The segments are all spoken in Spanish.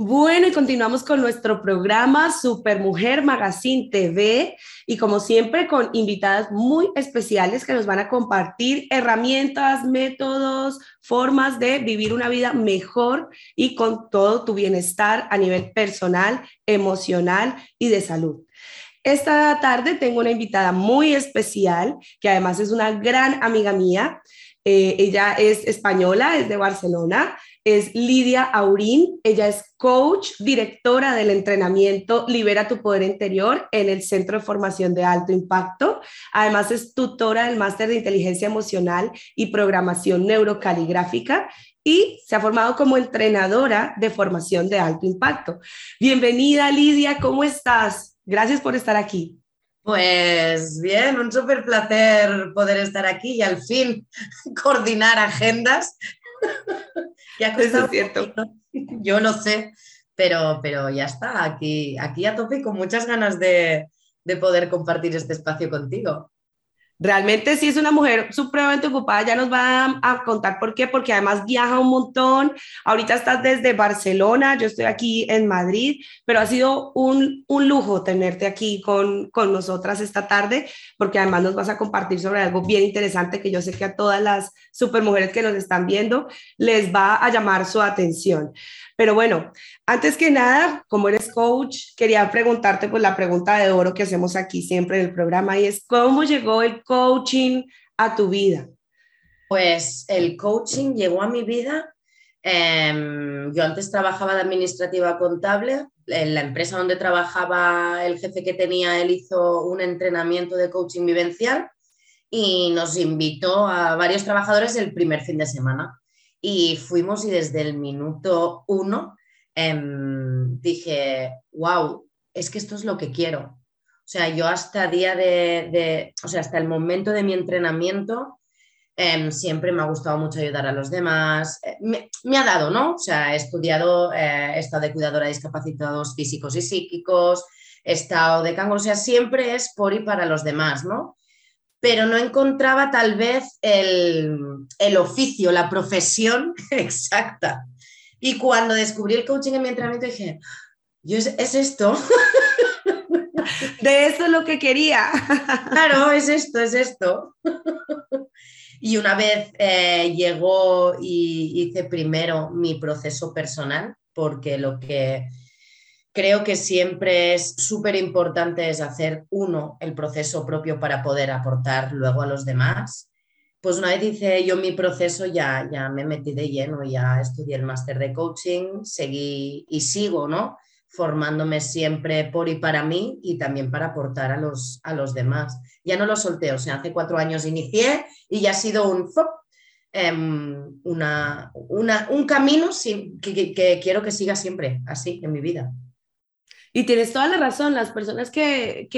Bueno, y continuamos con nuestro programa Supermujer Magazine TV y como siempre con invitadas muy especiales que nos van a compartir herramientas, métodos, formas de vivir una vida mejor y con todo tu bienestar a nivel personal, emocional y de salud. Esta tarde tengo una invitada muy especial que además es una gran amiga mía. Eh, ella es española, es de Barcelona es Lidia Aurín. Ella es coach, directora del entrenamiento Libera tu Poder Interior en el Centro de Formación de Alto Impacto. Además es tutora del Máster de Inteligencia Emocional y Programación Neurocaligráfica y se ha formado como entrenadora de formación de alto impacto. Bienvenida Lidia, ¿cómo estás? Gracias por estar aquí. Pues bien, un súper placer poder estar aquí y al fin coordinar agendas ya Eso es cierto. Yo lo sé, pero, pero ya está, aquí, aquí a tope con muchas ganas de, de poder compartir este espacio contigo. Realmente sí es una mujer supremamente ocupada, ya nos va a, contar por qué, porque además viaja un montón. Ahorita estás desde Barcelona, yo estoy aquí en Madrid, pero ha sido un, un lujo tenerte aquí con, con nosotras esta tarde, porque además nos vas a compartir sobre algo bien interesante que yo sé que a todas las supermujeres que nos están viendo les va a llamar su atención. Pero bueno, antes que nada, como eres coach, quería preguntarte pues la pregunta de oro que hacemos aquí siempre en el programa y es, ¿cómo llegó el coaching a tu vida? Pues el coaching llegó a mi vida. Em, yo antes trabajaba de administrativa contable. En la empresa donde trabajaba, el jefe que tenía, él hizo un entrenamiento de coaching vivencial y nos invitó a varios trabajadores el primer fin de semana. Y fuimos y desde el minuto uno em, dije, wow, es que esto es lo que quiero. O sea, yo hasta día de, o sea, hasta el momento de mi entrenamiento, em, siempre me ha gustado mucho ayudar a los demás. Eh, me, ha dado, ¿no? O sea, he estudiado, eh, he estado de cuidadora de discapacitados físicos y psíquicos, he estado de canguro, o sea, siempre es por y para los demás, ¿no? Pero no encontraba tal vez el, oficio, la profesión exacta. Y cuando descubrí el coaching en mi entrenamiento dije, Yo, es, esto. De esto es lo que quería. Claro, es esto, es esto. Y una vez eh, llegó y hice primero mi proceso personal, porque lo que creo que siempre es súper importante es hacer uno el proceso propio para poder aportar luego a los demás. Pues una vez hice yo mi proceso, ya, ya me metí de lleno, ya estudié el máster de coaching, seguí y sigo, ¿no? Formándome siempre por y para mí y también para aportar a los, a los demás. Ya no lo solté, o sea, hace cuatro años inicié y ya ha sido un, em, un camino que quiero que siga siempre así en mi vida. Y tienes toda la razón, las personas que,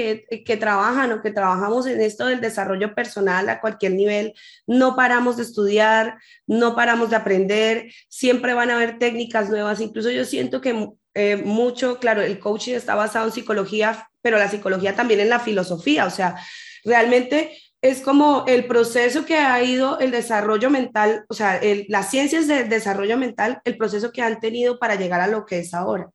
trabajan o que trabajamos en esto del desarrollo personal a cualquier nivel, no paramos de estudiar, no paramos de aprender, siempre van a haber técnicas nuevas. Incluso yo siento que eh, mucho, claro, el coaching está basado en psicología, pero la psicología también en la filosofía, o sea, realmente es como el proceso que ha ido el desarrollo mental, o sea, las ciencias del desarrollo mental, el proceso que han tenido para llegar a lo que es ahora.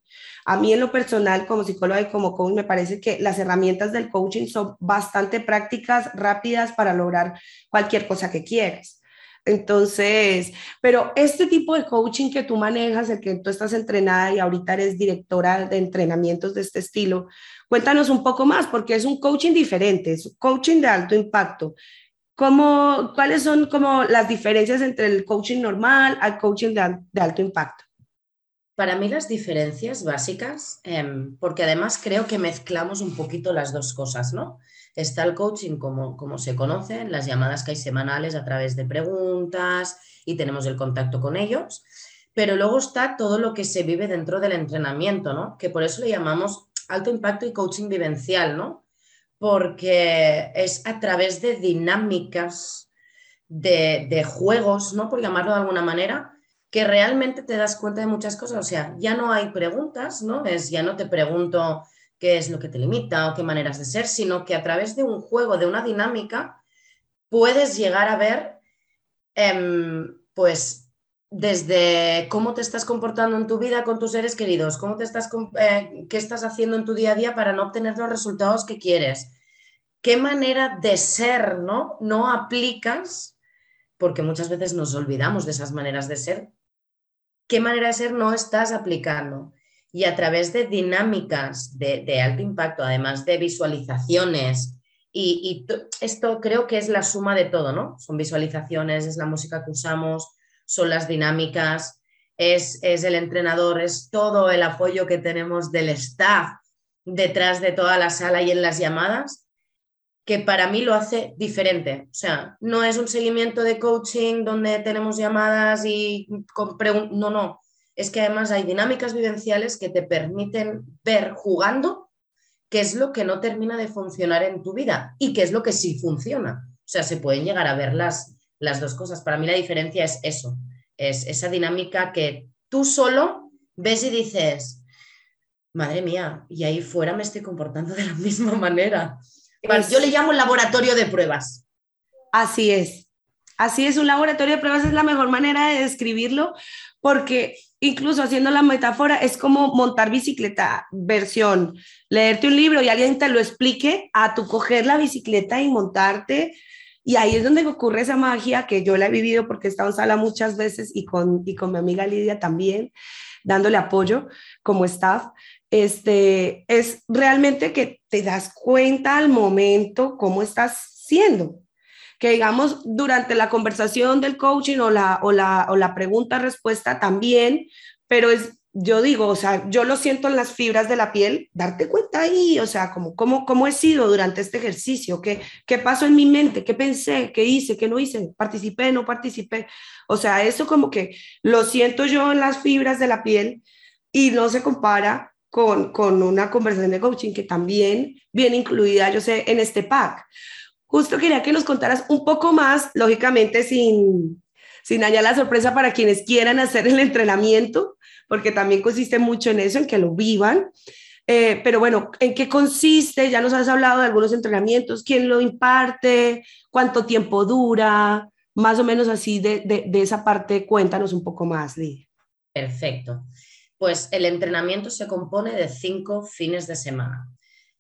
A mí en lo personal, como psicóloga y como coach, me parece que las herramientas del coaching son bastante prácticas, rápidas para lograr cualquier cosa que quieras. Entonces, pero este tipo de coaching que tú manejas, el que tú estás entrenada y ahorita eres directora de entrenamientos de este estilo, cuéntanos un poco más, porque es un coaching diferente, es un coaching de alto impacto. ¿Cómo, ¿Cuáles son como las diferencias entre el coaching normal al coaching de alto impacto? Para mí las diferencias básicas, em, porque además creo que mezclamos un poquito las dos cosas, ¿no? Está el coaching como, como se conoce, las llamadas que hay semanales a través de preguntas y tenemos el contacto con ellos, pero luego está todo lo que se vive dentro del entrenamiento, ¿no? Que por eso le llamamos alto impacto y coaching vivencial, ¿no? Porque es a través de dinámicas, de, juegos, ¿no? Por llamarlo de alguna manera, que realmente te das cuenta de muchas cosas. O sea, ya no hay preguntas, ¿no? Es, ya no te pregunto qué es lo que te limita o qué maneras de ser, sino que a través de un juego, de una dinámica, puedes llegar a ver, em, pues, desde cómo te estás comportando en tu vida con tus seres queridos, cómo te estás, eh, qué estás haciendo en tu día a día para no obtener los resultados que quieres, qué manera de ser no, no aplicas, porque muchas veces nos olvidamos de esas maneras de ser, qué manera de ser no estás aplicando. Y a través de dinámicas de, alto impacto, además de visualizaciones, y, y esto creo que es la suma de todo, ¿no? Son visualizaciones, es la música que usamos, son las dinámicas, es, el entrenador, es todo el apoyo que tenemos del staff detrás de toda la sala y en las llamadas, que para mí lo hace diferente. O sea, no es un seguimiento de coaching donde tenemos llamadas y no, no. Es que además hay dinámicas vivenciales que te permiten ver jugando qué es lo que no termina de funcionar en tu vida y qué es lo que sí funciona. O sea, se pueden llegar a ver las, las dos cosas. Para mí la diferencia es eso, es esa dinámica que tú solo ves y dices, madre mía, y ahí fuera me estoy comportando de la misma manera. Yo le llamo laboratorio de pruebas. Así es. Así es, un laboratorio de pruebas es la mejor manera de describirlo porque incluso haciendo la metáfora es como montar bicicleta versión, leerte un libro y alguien te lo explique a tu coger la bicicleta y montarte y ahí es donde ocurre esa magia que yo la he vivido porque he estado en sala muchas veces y con, y con mi amiga Lidia también, dándole apoyo como staff. Este, es realmente que te das cuenta al momento cómo estás siendo. Que digamos, durante la conversación del coaching o la, o la, o la pregunta-respuesta también, pero es yo digo, o sea, yo lo siento en las fibras de la piel, darte cuenta ahí, o sea, como, cómo, cómo he sido durante este ejercicio, ¿Qué, qué pasó en mi mente, qué pensé, qué hice, qué no hice, participé, no participé. O sea, eso como que lo siento yo en las fibras de la piel y no se compara con, con una conversación de coaching que también viene incluida, yo sé, en este pack. Justo quería que nos contaras un poco más, lógicamente sin, sin dañar la sorpresa para quienes quieran hacer el entrenamiento, porque también consiste mucho en eso, en que lo vivan. Eh, pero bueno, ¿en qué consiste? Ya nos has hablado de algunos entrenamientos, quién lo imparte, cuánto tiempo dura, más o menos así de, de, esa parte, cuéntanos un poco más, Lidia. Perfecto. Pues el entrenamiento se compone de cinco fines de semana.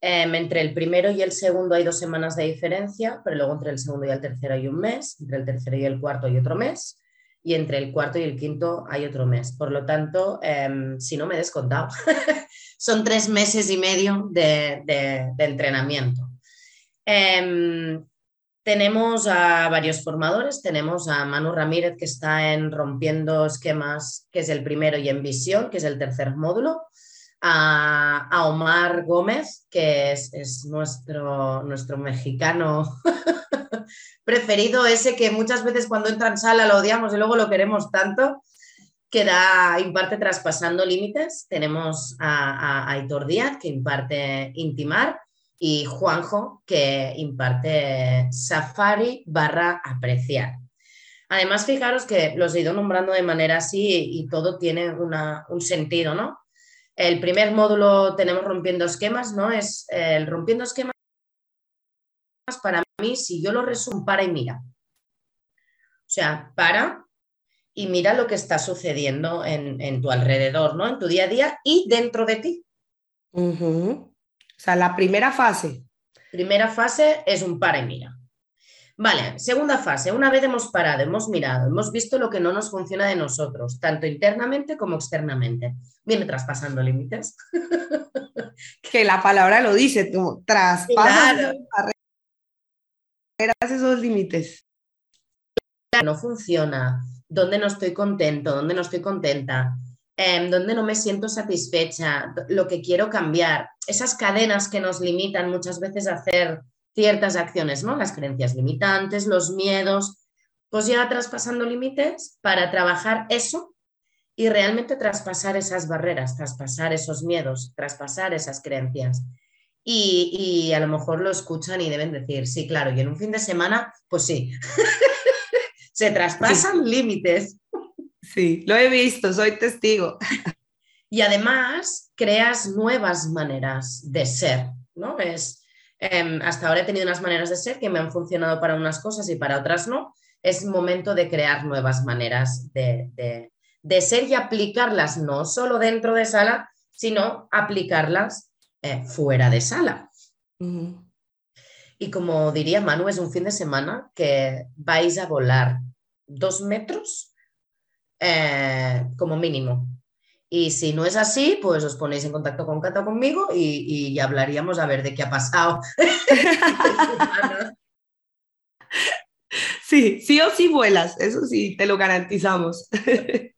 Em, entre el primero y el segundo hay dos semanas de diferencia, pero luego entre el segundo y el tercero hay un mes, entre el tercero y el cuarto hay otro mes, y entre el cuarto y el quinto hay otro mes. Por lo tanto, em, si no me he descontado, son tres meses y medio de, entrenamiento. Em, tenemos a varios formadores, tenemos a Manu Ramírez que está en Rompiendo Esquemas, que es el primero, y en Visión, que es el tercer módulo, a, Omar Gómez, que es, es nuestro, nuestro mexicano preferido ese que muchas veces cuando entra en sala lo odiamos y luego lo queremos tanto, que da, imparte traspasando límites. Tenemos a, Aitor Díaz, que imparte intimar, y Juanjo, que imparte safari barra apreciar. Además, fijaros que los he ido nombrando de manera así y, todo tiene un sentido, ¿no? El primer módulo tenemos rompiendo esquemas, ¿no? Es el rompiendo esquemas para mí, si yo lo resumo, para y mira. O sea, para y mira lo que está sucediendo en, tu alrededor, ¿no? En tu día a día y dentro de ti. O sea, la primera fase. Primera fase es un para y mira. Vale, segunda fase. Una vez hemos parado, hemos mirado, hemos visto lo que no nos funciona de nosotros, tanto internamente como externamente. Viene traspasando límites. que la palabra lo dice, tú traspasas esos límites? No funciona, dónde no estoy contento, dónde no estoy contenta, eh, dónde no me siento satisfecha, lo que quiero cambiar, esas cadenas que nos limitan muchas veces a hacer ciertas acciones, ¿no? Las creencias limitantes, los miedos, pues ya traspasando límites para trabajar eso y realmente traspasar esas barreras, traspasar esos miedos, traspasar esas creencias y, a lo mejor lo escuchan y deben decir, sí, claro, y en un fin de semana, pues sí, se traspasan límites. Sí, lo he visto, soy testigo. Y además creas nuevas maneras de ser, ¿no? Es, em, hasta ahora he tenido unas maneras de ser que me han funcionado para unas cosas y para otras no. es momento de crear nuevas maneras de, ser y aplicarlas no solo dentro de sala, sino aplicarlas eh, fuera de sala. Y como diría Manu, es un fin de semana que vais a volar dos metros eh, como mínimo. Y si no es así, pues os ponéis en contacto con Cata conmigo y, y hablaríamos a ver de qué ha pasado. sí, sí o sí vuelas, eso sí, te lo garantizamos.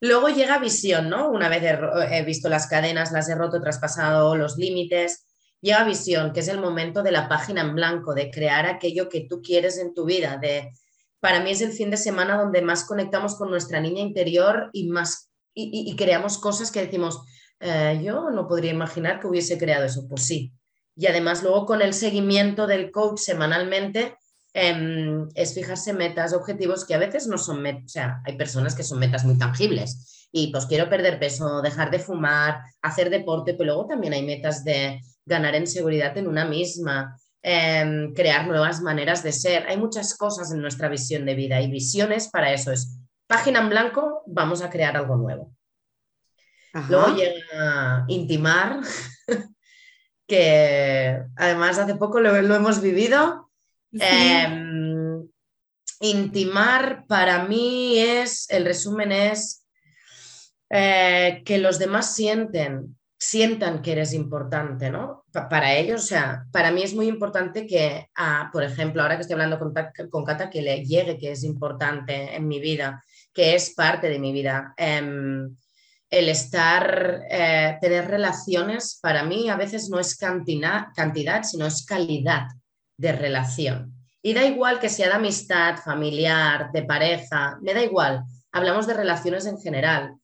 Luego llega visión, ¿no? Una vez he, visto las cadenas, las he roto, traspasado los límites. Llega visión, que es el momento de la página en blanco, de crear aquello que tú quieres en tu vida. De, para mí es el fin de semana donde más conectamos con nuestra niña interior y más y, creamos cosas que decimos, eh, yo no podría imaginar que hubiese creado eso. Pues sí. Y además luego con el seguimiento del coach semanalmente em, es fijarse metas, objetivos que a veces no son metas, o sea, hay personas que son metas muy tangibles y pues quiero perder peso, dejar de fumar, hacer deporte, pero luego también hay metas de ganar en seguridad en una misma, em, crear nuevas maneras de ser. Hay muchas cosas en nuestra visión de vida y visiones para eso es página en blanco, vamos a crear algo nuevo. Luego llega Intimar, que además hace poco lo, hemos vivido. Em, intimar para mí es, el resumen es eh, que los demás sienten, sientan que eres importante, ¿no? para ellos, o sea, para mí es muy importante que, por ejemplo, ahora que estoy hablando con, con Cata, que le llegue que es importante en mi vida que es parte de mi vida. Em, el estar, eh, tener relaciones, para mí a veces no es cantidad, cantidad, sino es calidad de relación. Y da igual que sea de amistad, familiar, de pareja, me da igual. Hablamos de relaciones en general.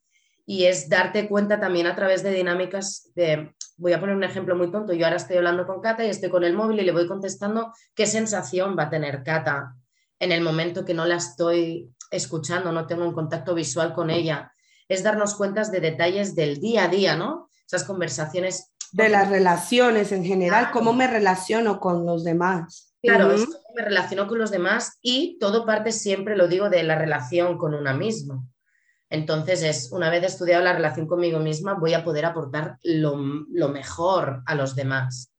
Y es darte cuenta también a través de dinámicas de, voy a poner un ejemplo muy tonto, yo ahora estoy hablando con Cata y estoy con el móvil y le voy contestando qué sensación va a tener Cata en el momento que no la estoy escuchando, no tengo un contacto visual con ella. Es darnos cuenta de detalles del día a día, ¿no? Esas conversaciones. De las relaciones en general, cómo me relaciono con los demás. Claro, cómo me relaciono con los demás y todo parte siempre, lo digo, de la relación con una misma. Entonces, es una vez estudiado la relación conmigo misma, voy a poder aportar lo, lo mejor a los demás.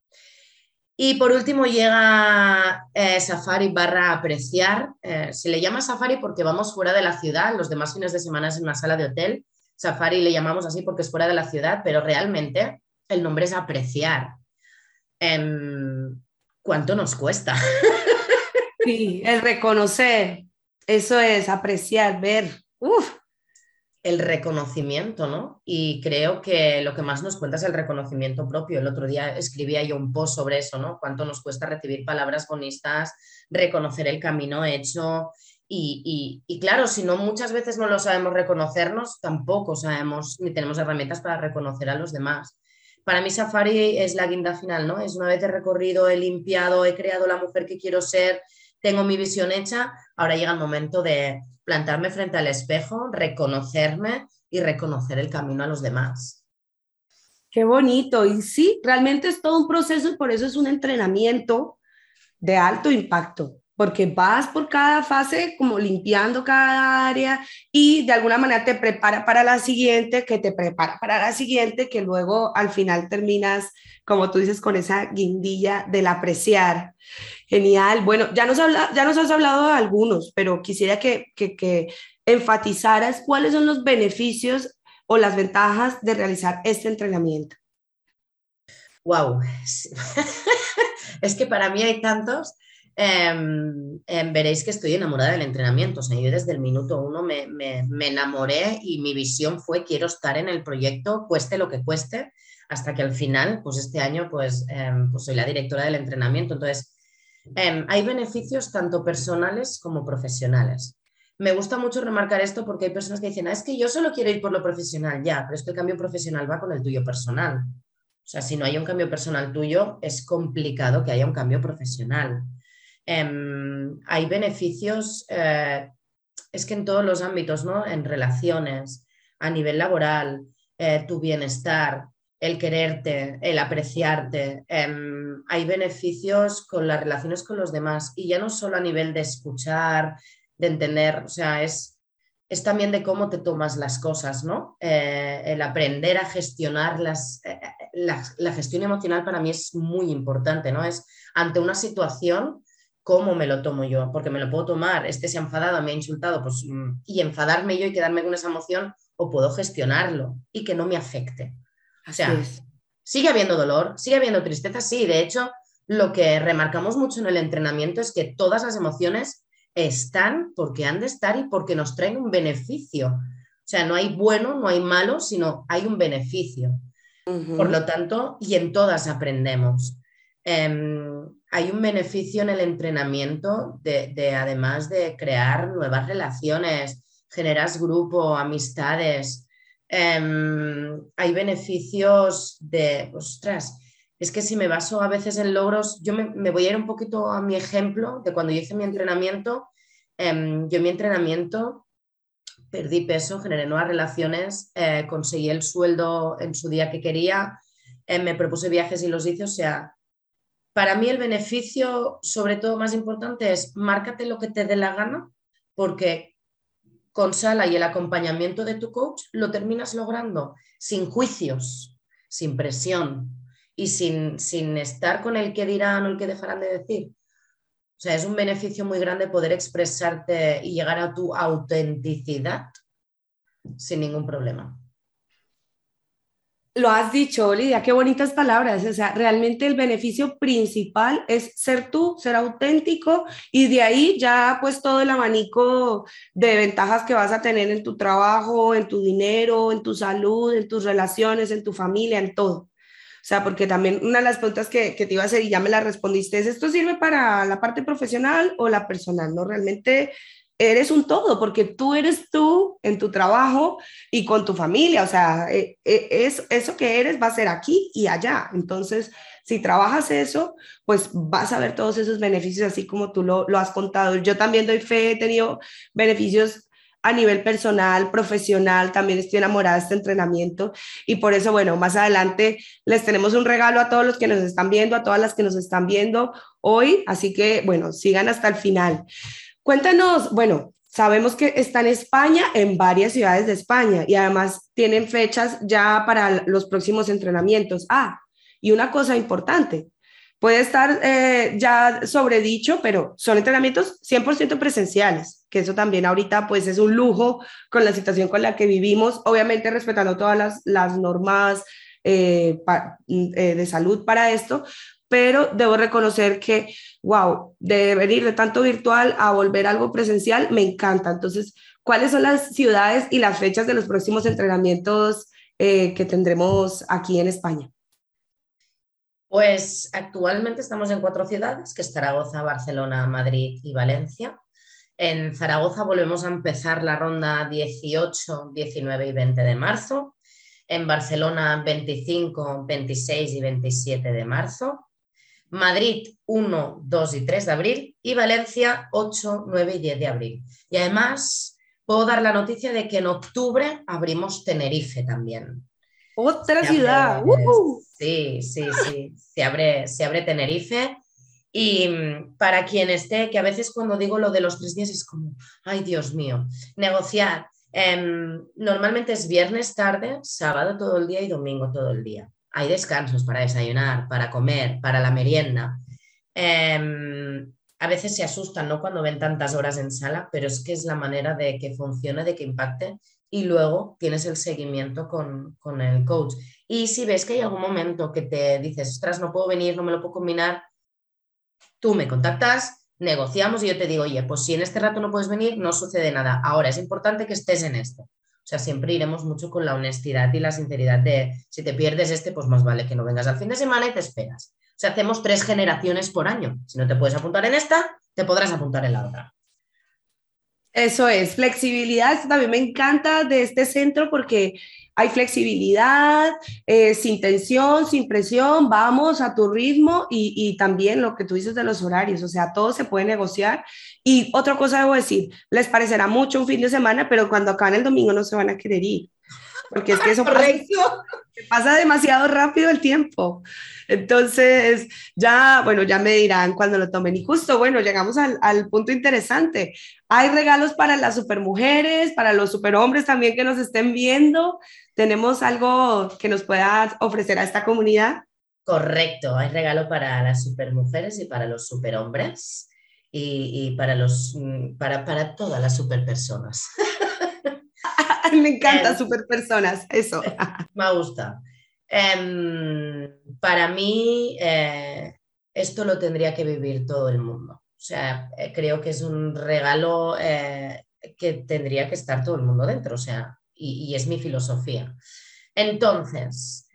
Y por último llega eh, Safari barra apreciar. Eh, se le llama Safari porque vamos fuera de la ciudad, los demás fines de semana es en una sala de hotel. Safari le llamamos así porque es fuera de la ciudad, pero realmente el nombre es apreciar. Em, ¿Cuánto nos cuesta? Sí, el reconocer, eso es apreciar, ver. Uf, el reconocimiento, ¿no? Y creo que lo que más nos cuenta es el reconocimiento propio. El otro día escribía yo un post sobre eso, ¿no? Cuánto nos cuesta recibir palabras bonitas, reconocer el camino hecho. Y, claro, si no muchas veces no lo sabemos reconocernos, tampoco sabemos ni tenemos herramientas para reconocer a los demás. Para mí Safari es la guinda final, ¿no? Es una vez he recorrido, he limpiado, he creado la mujer que quiero ser, tengo mi visión hecha, ahora llega el momento de plantarme frente al espejo, reconocerme y reconocer el camino a los demás. Qué bonito. Y sí, realmente es todo un proceso y por eso es un entrenamiento de alto impacto, porque vas por cada fase como limpiando cada área y de alguna manera te prepara para la siguiente, que te prepara para la siguiente, que luego al final terminas, como tú dices, con esa guindilla del apreciar. Genial. Bueno, ya nos, habla, ya nos has hablado de algunos, pero quisiera que, que, que enfatizaras cuáles son los beneficios o las ventajas de realizar este entrenamiento. Wow, es que para mí hay tantos. Em, em, veréis que estoy enamorada del entrenamiento. O sea, yo desde el minuto uno me, me, me, enamoré y mi visión fue quiero estar en el proyecto, cueste lo que cueste, hasta que al final, pues este año, pues, em, pues soy la directora del entrenamiento. Entonces, hay beneficios tanto personales como profesionales. Me gusta mucho remarcar esto porque hay personas que dicen, ah, es que yo solo quiero ir por lo profesional, ya, pero es que el cambio profesional va con el tuyo personal. O sea, si no hay un cambio personal tuyo, es complicado que haya un cambio profesional. Em, hay beneficios, eh, es que en todos los ámbitos, ¿no? En relaciones, a nivel laboral, eh, tu bienestar, el quererte, el apreciarte. Em, hay beneficios con las relaciones con los demás y ya no solo a nivel de escuchar, de entender, o sea, es, es también de cómo te tomas las cosas, ¿no? Eh, el aprender a gestionar las, eh, la, la, gestión emocional para mí es muy importante, ¿no? Es ante una situación, ¿cómo me lo tomo yo? Porque me lo puedo tomar, este se ha enfadado, me ha insultado, pues, mm, y enfadarme yo y quedarme con esa emoción, o puedo gestionarlo y que no me afecte. O sea, sigue habiendo dolor, sigue habiendo tristeza, sí, de hecho, lo que remarcamos mucho en el entrenamiento es que todas las emociones están porque han de estar y porque nos traen un beneficio. O sea, no hay bueno, no hay malo, sino hay un beneficio. Por lo tanto, y en todas aprendemos. Em, hay un beneficio en el entrenamiento de, además de crear nuevas relaciones, generas grupo, amistades. Em, hay beneficios de, ostras, es que si me baso a veces en logros, yo me, voy a ir un poquito a mi ejemplo de cuando yo hice mi entrenamiento. Em, yo en mi entrenamiento perdí peso, generé nuevas relaciones, eh, conseguí el sueldo en su día que quería, eh, me propuse viajes y los hice. O sea, para mí el beneficio, sobre todo más importante, es márcate lo que te dé la gana, porque con Sala y el acompañamiento de tu coach lo terminas logrando sin juicios, sin presión y sin, sin estar con el que dirán o el que dejarán de decir. O sea, es un beneficio muy grande poder expresarte y llegar a tu autenticidad sin ningún problema. Lo has dicho, Lidia, qué bonitas palabras. O sea, realmente el beneficio principal es ser tú, ser auténtico y de ahí ya pues todo el abanico de ventajas que vas a tener en tu trabajo, en tu dinero, en tu salud, en tus relaciones, en tu familia, en todo. O sea, porque también una de las preguntas que, que te iba a hacer y ya me la respondiste es, ¿esto sirve para la parte profesional o la personal? No, realmente eres un todo, porque tú eres tú en tu trabajo y con tu familia, o sea, eh, eh, es, eso que eres va a ser aquí y allá. Entonces, si trabajas eso, pues vas a ver todos esos beneficios así como tú lo, lo has contado. Yo también doy fe, he tenido beneficios a nivel personal, profesional, también estoy enamorada de este entrenamiento y por eso, bueno, más adelante les tenemos un regalo a todos los que nos están viendo, a todas las que nos están viendo hoy, así que, bueno, sigan hasta el final. Cuéntanos, bueno, sabemos que está en España, en varias ciudades de España y además tienen fechas ya para los próximos entrenamientos. Ah, y una cosa importante, puede estar eh, ya sobredicho, pero son entrenamientos 100% presenciales, que eso también ahorita pues es un lujo con la situación con la que vivimos, obviamente respetando todas las, normas eh, eh, de salud para esto, pero debo reconocer que, wow, de venir de tanto virtual a volver algo presencial, me encanta. Entonces, ¿cuáles son las ciudades y las fechas de los próximos entrenamientos eh, que tendremos aquí en España? Pues actualmente estamos en cuatro ciudades, que es Zaragoza, Barcelona, Madrid y Valencia. En Zaragoza volvemos a empezar la ronda 18, 19 y 20 de marzo. En Barcelona 25, 26 y 27 de marzo. Madrid 1, 2 y 3 de abril y Valencia 8, 9 y 10 de abril. Y además puedo dar la noticia de que en octubre abrimos Tenerife también. Otra ciudad. Sí, sí, sí. Se abre, se abre Tenerife. Y mm, para quien esté, que a veces cuando digo lo de los tres días es como, ay Dios mío, negociar. Em, normalmente es viernes tarde, sábado todo el día y domingo todo el día hay descansos para desayunar, para comer, para la merienda. Em, a veces se asustan ¿no? cuando ven tantas horas en sala, pero es que es la manera de que funcione, de que impacte y luego tienes el seguimiento con, con el coach. Y si ves que hay algún momento que te dices, ostras, no puedo venir, no me lo puedo combinar, tú me contactas, negociamos y yo te digo, oye, pues si en este rato no puedes venir, no sucede nada. Ahora es importante que estés en esto. O sea, siempre iremos mucho con la honestidad y la sinceridad de si te pierdes este, pues más vale que no vengas al fin de semana y te esperas. O sea, hacemos tres generaciones por año. Si no te puedes apuntar en esta, te podrás apuntar en la otra. Eso es, flexibilidad. Esto también me encanta de este centro porque hay flexibilidad, eh, sin tensión, sin presión, vamos a tu ritmo y, y, también lo que tú dices de los horarios, o sea, todo se puede negociar. Y otra cosa debo decir, les parecerá mucho un fin de semana, pero cuando acaban el domingo no se van a querer ir. Porque es que eso pasa, pasa, demasiado rápido el tiempo. Entonces, ya, bueno, ya me dirán cuando lo tomen. Y justo, bueno, llegamos al, al punto interesante. Hay regalos para las supermujeres, para los superhombres también que nos estén viendo. ¿Tenemos algo que nos pueda ofrecer a esta comunidad? Correcto, hay regalo para las supermujeres y para los superhombres y, y para, los, mm, para, para todas las superpersonas. Me encanta em, superpersonas, eso. Me gusta. Em, para mí, eh, esto lo tendría que vivir todo el mundo. O sea, eh, creo que es un regalo eh, que tendría que estar todo el mundo dentro, o sea, y, y es mi filosofía. Entonces,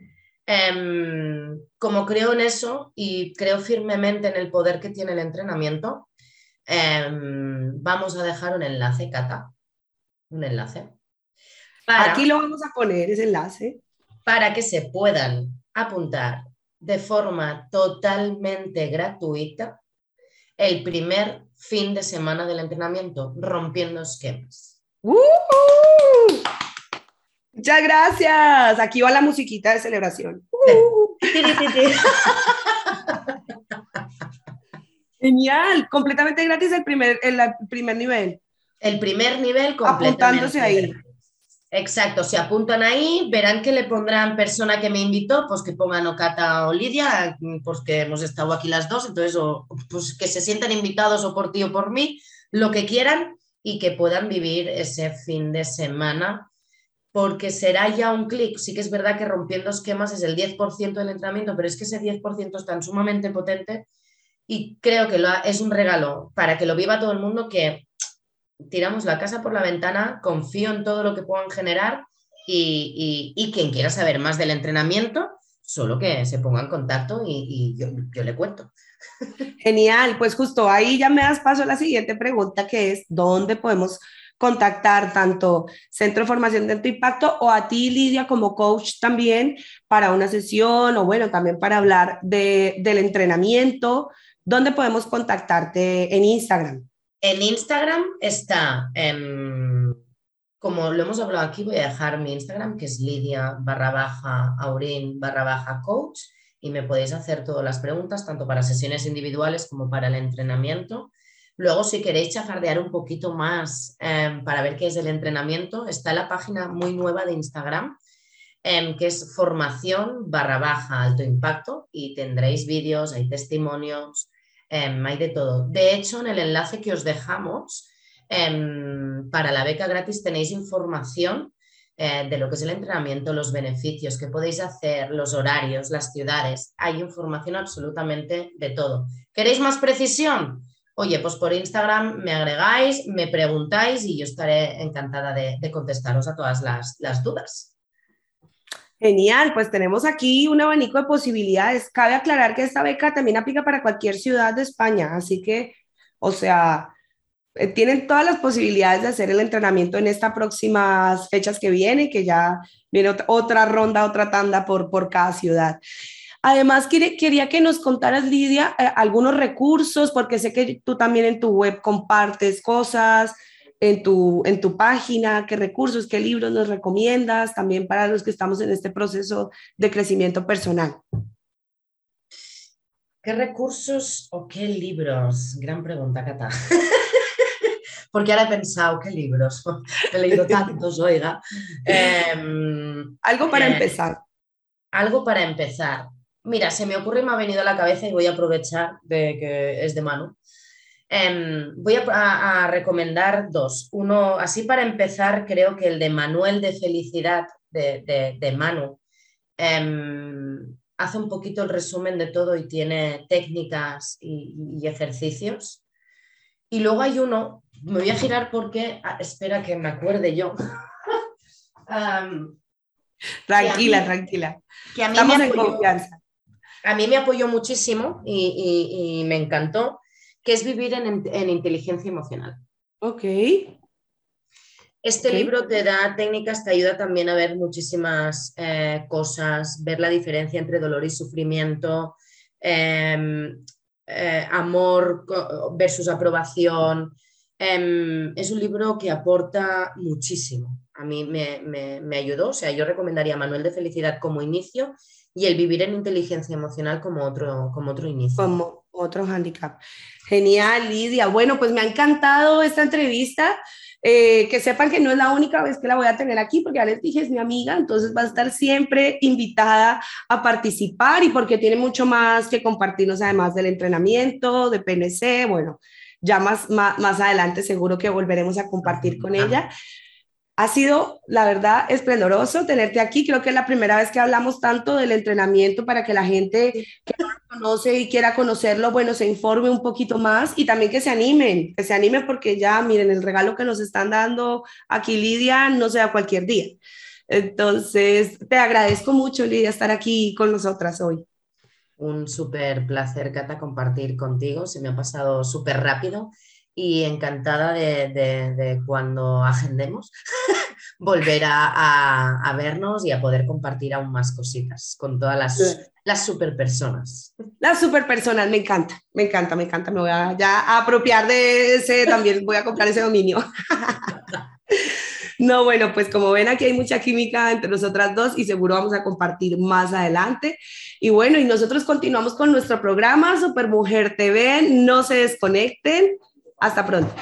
Em, como creo en eso y creo firmemente en el poder que tiene el entrenamiento, vamos a dejar un enlace, Cata. Un enlace. Aquí lo vamos a poner, ese enlace. Para que se puedan apuntar de forma totalmente gratuita el primer fin de semana del entrenamiento, rompiendo esquemas. ¡Uh! Muchas gracias. Aquí va la musiquita de celebración. Genial, completamente gratis el primer, el, primer nivel. El primer nivel completamente. Apuntándose ahí. Exacto, se apuntan ahí, verán que le pondrán persona que me invitó, pues que pongan Ocata o Lidia, pues que hemos estado aquí las dos, entonces pues que se sientan invitados o por ti o por mí, lo que quieran y que puedan vivir ese fin de semana porque será ya un clic. Sí que es verdad que rompiendo esquemas es el 10% del entrenamiento, pero es que ese 10% es tan sumamente potente y creo que es un regalo para que lo viva todo el mundo que tiramos la casa por la ventana, confío en todo lo que puedan generar y, quien quiera saber más del entrenamiento, solo que se ponga en contacto y, yo, yo le cuento. Genial, pues justo ahí ya me das paso a la siguiente pregunta que es, ¿dónde podemos contactar tanto Centro de Formación de Impacto o a ti, Lidia, como coach también para una sesión o bueno, también para hablar de, del entrenamiento. ¿Dónde podemos contactarte en Instagram? En Instagram está, como lo hemos hablado aquí, voy a dejar mi Instagram, que es Lidia barra baja Aurin barra baja coach, y me podéis hacer todas las preguntas, tanto para sesiones individuales como para el entrenamiento. Luego, si queréis chafardear un poquito más em, para ver qué es el entrenamiento, está la página muy nueva de Instagram, em, que es formación barra baja alto impacto y tendréis vídeos, hay testimonios, em, hay de todo. De hecho, en el enlace que os dejamos para la beca gratis tenéis información eh, de lo que es el entrenamiento, los beneficios que podéis hacer, los horarios, las ciudades. Hay información absolutamente de todo. ¿Queréis más precisión? oye, pues por Instagram me agregáis, me preguntáis y yo estaré encantada de, contestaros a todas las, dudas. Genial, pues tenemos aquí un abanico de posibilidades. Cabe aclarar que esta beca también aplica para cualquier ciudad de España, así que, o sea, eh, tienen todas las posibilidades de hacer el entrenamiento en estas próximas fechas que vienen, que ya viene otra, ronda, otra tanda por, por cada ciudad. Además, quería que nos contaras, Lidia, eh, algunos recursos, porque sé que tú también en tu web compartes cosas, en tu, en tu página, qué recursos, qué libros nos recomiendas, también para los que estamos en este proceso de crecimiento personal. ¿Qué recursos o qué libros? Gran pregunta, Cata. Porque ahora he pensado, ¿qué libros? He leído tantos, oiga. Em, algo para eh, empezar. Algo para empezar. Mira, se me ocurre y me ha venido a la cabeza y voy a aprovechar de que es de mano. Em, voy a, recomendar dos. Uno, así para empezar, creo que el de Manuel de Felicidad de, Manu em, hace un poquito el resumen de todo y tiene técnicas y, ejercicios. Y luego hay uno, me voy a girar porque, ah, espera que me acuerde yo. tranquila, tranquila. Que a mí Estamos en confianza a mí me apoyó muchísimo y, me encantó, que es vivir en, inteligencia emocional. Ok. Este libro te da técnicas, te ayuda también a ver muchísimas eh, cosas, ver la diferencia entre dolor y sufrimiento, em, eh, amor versus aprobación. Em, es un libro que aporta muchísimo a mí me, me, ayudó. O sea, yo recomendaría Manuel de Felicidad como inicio y el vivir en inteligencia emocional como otro, como otro inicio. Como otro handicap. Genial, Lidia. Bueno, pues me ha encantado esta entrevista. Eh, que sepan que no es la única vez que la voy a tener aquí, porque ya les dije, es mi amiga, entonces va a estar siempre invitada a participar y porque tiene mucho más que compartirnos además del entrenamiento, de PNC, bueno, ya más, más, más adelante seguro que volveremos a compartir con ella. Ha sido, la verdad, esplendoroso tenerte aquí. Creo que es la primera vez que hablamos tanto del entrenamiento para que la gente que no lo conoce y quiera conocerlo, bueno, se informe un poquito más y también que se animen, que se animen porque ya, miren, el regalo que nos están dando aquí, Lidia, no sea cualquier día. Entonces, te agradezco mucho, Lidia, estar aquí con nosotras hoy. Un súper placer, Cata, compartir contigo. Se me ha pasado súper rápido y encantada de, cuando agendemos volver a, vernos y a poder compartir aún más cositas con todas las, las super personas. Las super personas, me encanta, me encanta, me encanta. Me voy a ya apropiar de ese, también voy a comprar ese dominio. No, bueno, pues como ven aquí hay mucha química entre nosotras dos y seguro vamos a compartir más adelante. Y bueno, y nosotros continuamos con nuestro programa Supermujer TV. No se desconecten. Hasta pronto.